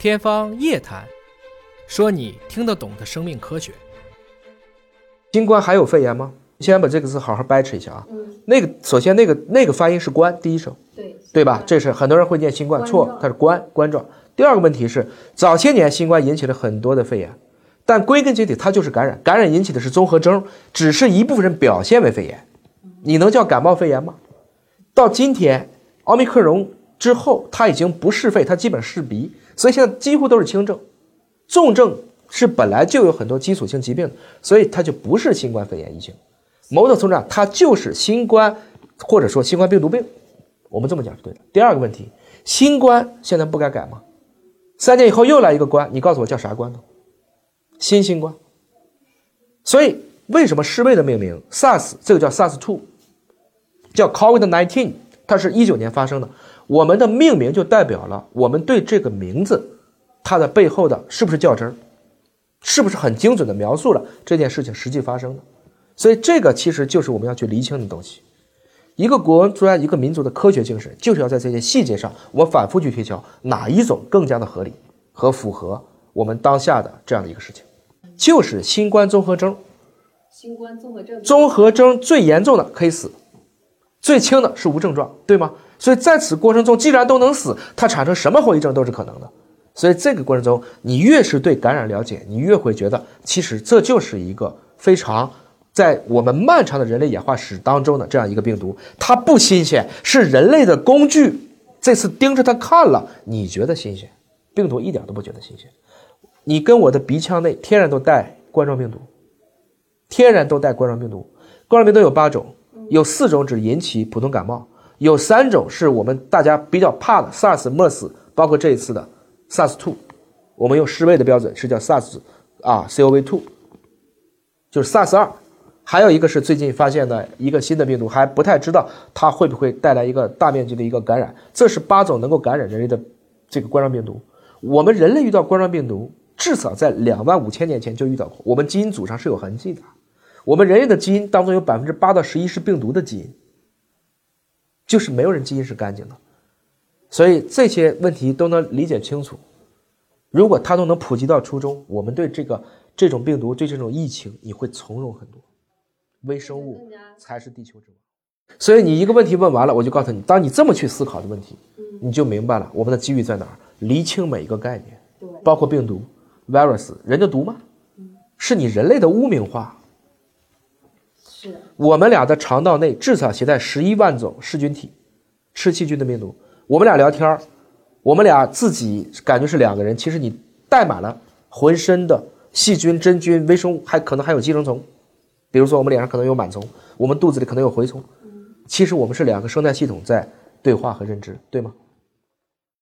天方夜谭，说你听得懂的生命科学。新冠还有肺炎吗？先把这个字好好掰扯一下啊。嗯，那个首先那个那个发音是冠第一声，对，对吧？这是很多人会念新冠，错，它是冠冠状。第二个问题是，早些年新冠引起了很多的肺炎，但归根结底它就是感染，感染引起的是综合征，只是一部分人表现为肺炎，你能叫感冒肺炎吗？到今天奥密克戎之后，它已经不是肺，它基本是鼻，所以现在几乎都是轻症，重症是本来就有很多基础性疾病，所以它就不是新冠肺炎疫情。某种程度上，它就是新冠或者说新冠病毒病。我们这么讲是对的。第二个问题，新冠现在不该改吗？三年以后又来一个冠，你告诉我叫啥冠呢？新新冠。所以为什么世卫的命名 SARS 这个叫 SARS two，叫 COVID nineteen，它是一九年发生的。我们的命名就代表了我们对这个名字它的背后的是不是较真儿，是不是很精准的描述了这件事情实际发生的。所以这个其实就是我们要去厘清的东西。一个国家、一个民族的科学精神，就是要在这些细节上，我反复去推敲哪一种更加的合理和符合我们当下的这样的一个事情，就是新冠综合征。新冠综合症，综合征最严重的可以死，最轻的是无症状，对吗？所以在此过程中，既然都能死，它产生什么后遗症都是可能的。所以这个过程中，你越是对感染了解，你越会觉得，其实这就是一个非常在我们漫长的人类演化史当中的这样一个病毒，它不新鲜，是人类的工具这次盯着它看了，你觉得新鲜，病毒一点都不觉得新鲜。你跟我的鼻腔内天然都带冠状病毒，天然都带冠状病毒。冠状病毒有八种，有四种只引起普通感冒，有三种是我们大家比较怕的 SARS、MERS，包括这一次的 SARS-2，我们用世卫的标准是叫 SARS 啊 CoV-2，就是 SARS 二。还有一个是最近发现的一个新的病毒，还不太知道它会不会带来一个大面积的一个感染。这是八种能够感染人类的这个冠状病毒。我们人类遇到冠状病毒，至少在两万五千年前就遇到过，我们基因组上是有痕迹的。我们人类的基因当中有百分之八到十一是病毒的基因，就是没有人基因是干净的。所以这些问题都能理解清楚。如果它都能普及到初中，我们对这个这种病毒、对这种疫情，你会从容很多。微生物才是地球之王。所以你一个问题问完了，我就告诉你，当你这么去思考的问题，你就明白了我们的机遇在哪儿。厘清每一个概念，包括病毒、virus，人的毒吗？是你人类的污名化。是我们俩的肠道内至少携带十一万种噬菌体，吃细菌的病毒。我们俩聊天，我们俩自己感觉是两个人，其实你带满了浑身的细菌、真菌、微生物，还可能还有寄生虫。比如说，我们脸上可能有螨虫，我们肚子里可能有蛔虫。其实我们是两个生态系统在对话和认知，对吗？